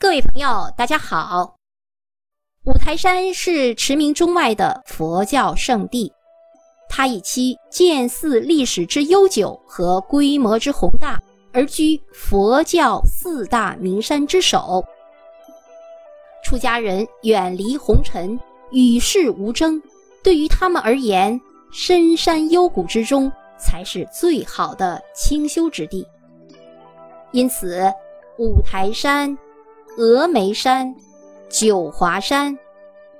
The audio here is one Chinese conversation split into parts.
各位朋友，大家好。五台山是驰名中外的佛教圣地，它以其建寺历史之悠久和规模之宏大，而居佛教四大名山之首。出家人远离红尘，与世无争，对于他们而言，深山幽谷之中才是最好的清修之地。因此，五台山。峨眉山、九华山、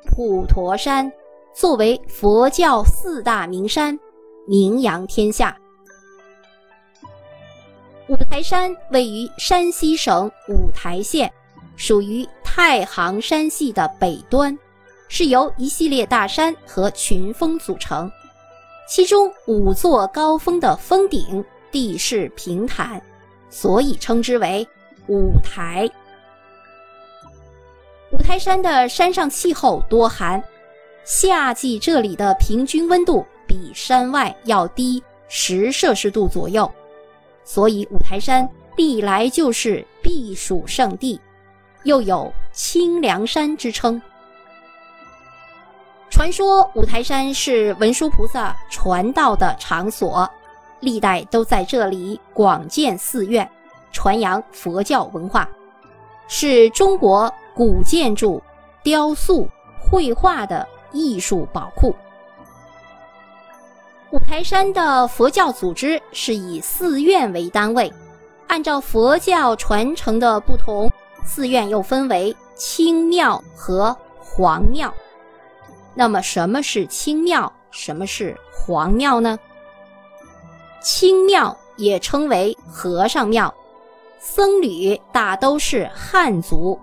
普陀山作为佛教四大名山，名扬天下。五台山位于山西省五台县，属于太行山系的北端，是由一系列大山和群峰组成。其中五座高峰的峰顶地势平坦，所以称之为五台。五台山的山上气候多寒，夏季这里的平均温度比山外要低十摄氏度左右，所以五台山历来就是避暑胜地，又有清凉山之称。传说五台山是文殊菩萨传道的场所，历代都在这里广建寺院，传扬佛教文化，是中国。古建筑、雕塑、绘画的艺术宝库。五台山的佛教组织是以寺院为单位，按照佛教传承的不同，寺院又分为清庙和皇庙。那么，什么是清庙？什么是皇庙呢？清庙也称为和尚庙，僧侣大都是汉族。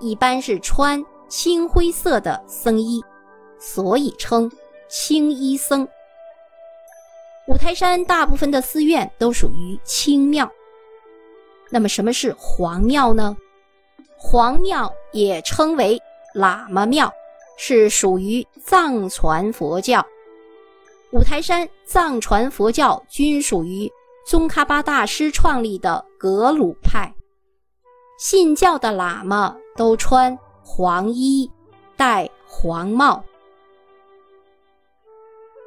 一般是穿青灰色的僧衣，所以称青衣僧。五台山大部分的寺院都属于清庙。那么什么是黄庙呢？黄庙也称为喇嘛庙，是属于藏传佛教。五台山藏传佛教均属于宗喀巴大师创立的格鲁派。信教的喇嘛都穿黄衣，戴黄帽。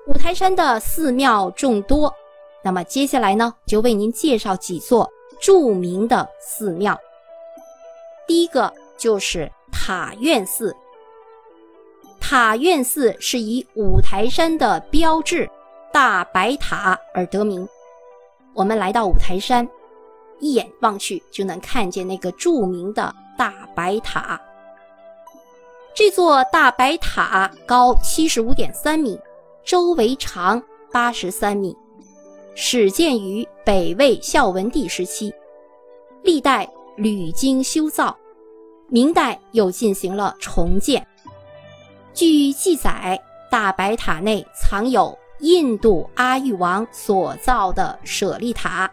五台山的寺庙众多，那么接下来呢，就为您介绍几座著名的寺庙。第一个就是塔院寺。塔院寺是以五台山的标志大白塔而得名。我们来到五台山。一眼望去就能看见那个著名的大白塔。这座大白塔高七十五点三米，周围长八十三米，始建于北魏孝文帝时期，历代屡经修造，明代又进行了重建。据记载，大白塔内藏有印度阿育王所造的舍利塔，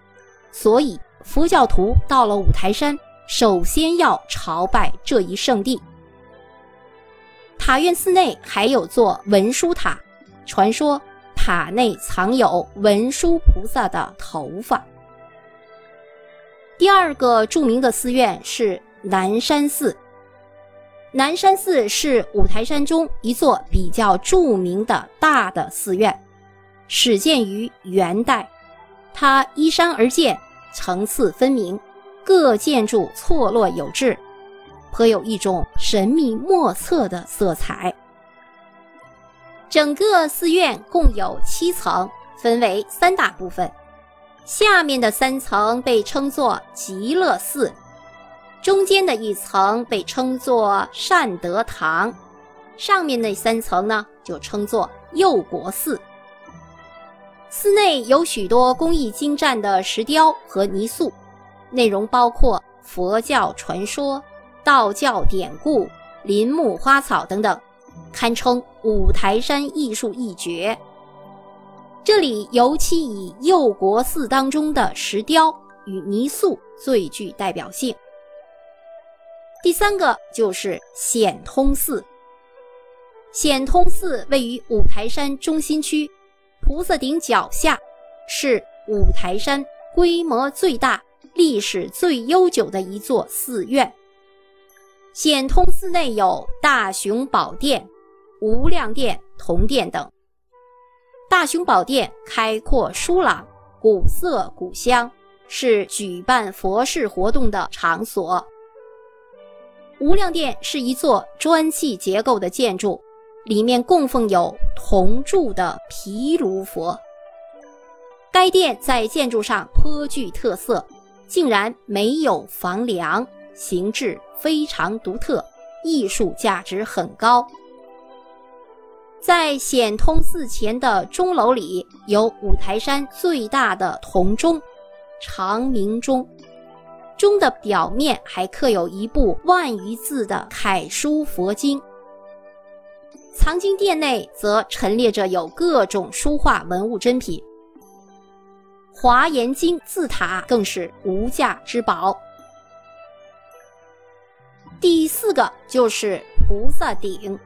所以。佛教徒到了五台山，首先要朝拜这一圣地。塔院寺内还有座文殊塔，传说塔内藏有文殊菩萨的头发。第二个著名的寺院是南山寺。南山寺是五台山中一座比较著名的大的寺院，始建于元代，它依山而建。层次分明，各建筑错落有致，颇有一种神秘莫测的色彩。整个寺院共有七层，分为三大部分。下面的三层被称作极乐寺，中间的一层被称作善德堂，上面那三层呢就称作佑国寺。寺内有许多工艺精湛的石雕和泥塑，内容包括佛教传说、道教典故、林木花草等等，堪称五台山艺术一绝。这里尤其以佑国寺当中的石雕与泥塑最具代表性。第三个就是显通寺。显通寺位于五台山中心区。菩萨顶脚下，是五台山规模最大、历史最悠久的一座寺院。显通寺内有大雄宝殿、无量殿、铜殿等。大雄宝殿开阔疏朗，古色古香，是举办佛事活动的场所。无量殿是一座砖砌结构的建筑，里面供奉有铜铸的毗卢佛。该殿在建筑上颇具特色，竟然没有房梁，形制非常独特，艺术价值很高。在显通寺前的钟楼里，有五台山最大的铜钟——长明钟。钟的表面还刻有一部万余字的楷书佛经。藏经殿内则陈列着有各种书画文物珍品。华严经字塔更是无价之宝。第四个就是菩萨顶。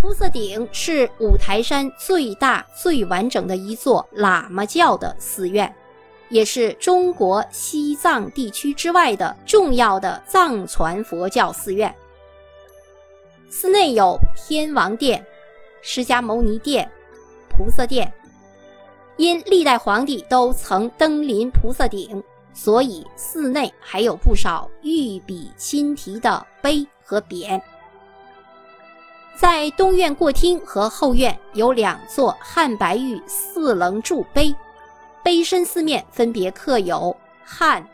菩萨顶是五台山最大、最完整的一座喇嘛教的寺院，也是中国西藏地区之外的重要的藏传佛教寺院。寺内有天王殿、释迦牟尼殿、菩萨殿。因历代皇帝都曾登临菩萨顶，所以寺内还有不少御笔亲题的碑和匾。在东院过厅和后院有两座汉白玉四棱柱碑，碑身四面分别刻有汉、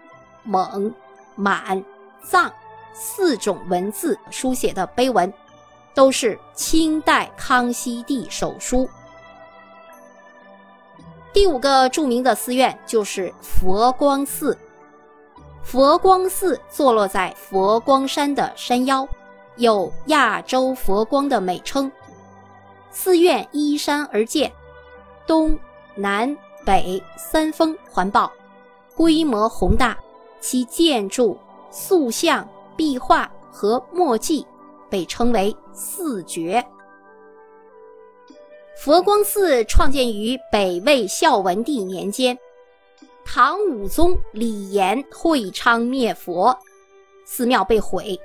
蒙、满、藏四种文字书写的碑文，都是清代康熙帝手书。第五个著名的寺院就是佛光寺。佛光寺坐落在佛光山的山腰，有“亚洲佛光”的美称。寺院依山而建，东南北三峰环抱，规模宏大。其建筑、塑像、壁画和墨迹被称为“四绝”。佛光寺创建于北魏孝文帝年间，唐武宗李炎会昌灭佛，寺庙被毁。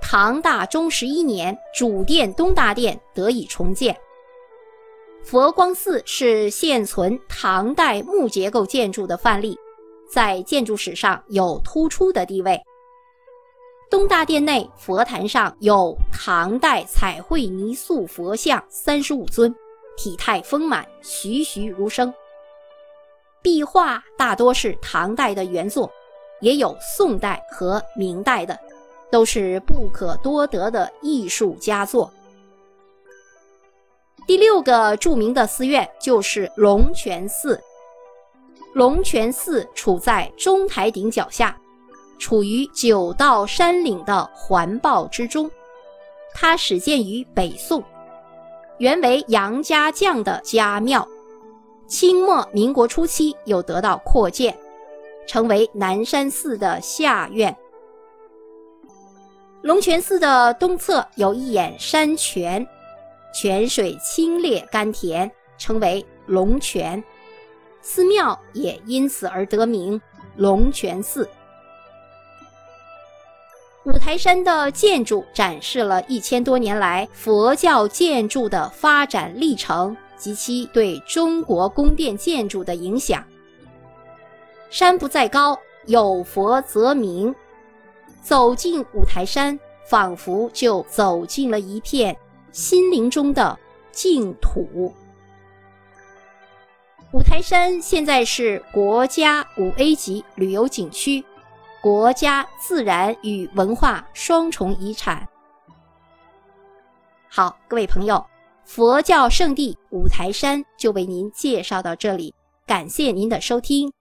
唐大中十一年，主殿东大殿得以重建。佛光寺是现存唐代木结构建筑的范例，在建筑史上有突出的地位。东大殿内佛坛上有唐代彩绘泥塑佛像三十五尊。体态丰满，栩栩如生。壁画大多是唐代的原作，也有宋代和明代的，都是不可多得的艺术佳作。第六个著名的寺院就是龙泉寺。龙泉寺处在中台顶脚下，处于九道山岭的环抱之中。它始建于北宋。原为杨家将的家庙，清末民国初期又得到扩建，成为南山寺的下院。龙泉寺的东侧有一眼山泉，泉水清冽甘甜，称为龙泉，寺庙也因此而得名龙泉寺。五台山的建筑展示了一千多年来佛教建筑的发展历程及其对中国宫殿建筑的影响。山不在高，有佛则名。走进五台山，仿佛就走进了一片心灵中的净土。五台山现在是国家五 A 级旅游景区。国家自然与文化双重遗产。好，各位朋友，佛教圣地五台山就为您介绍到这里，感谢您的收听。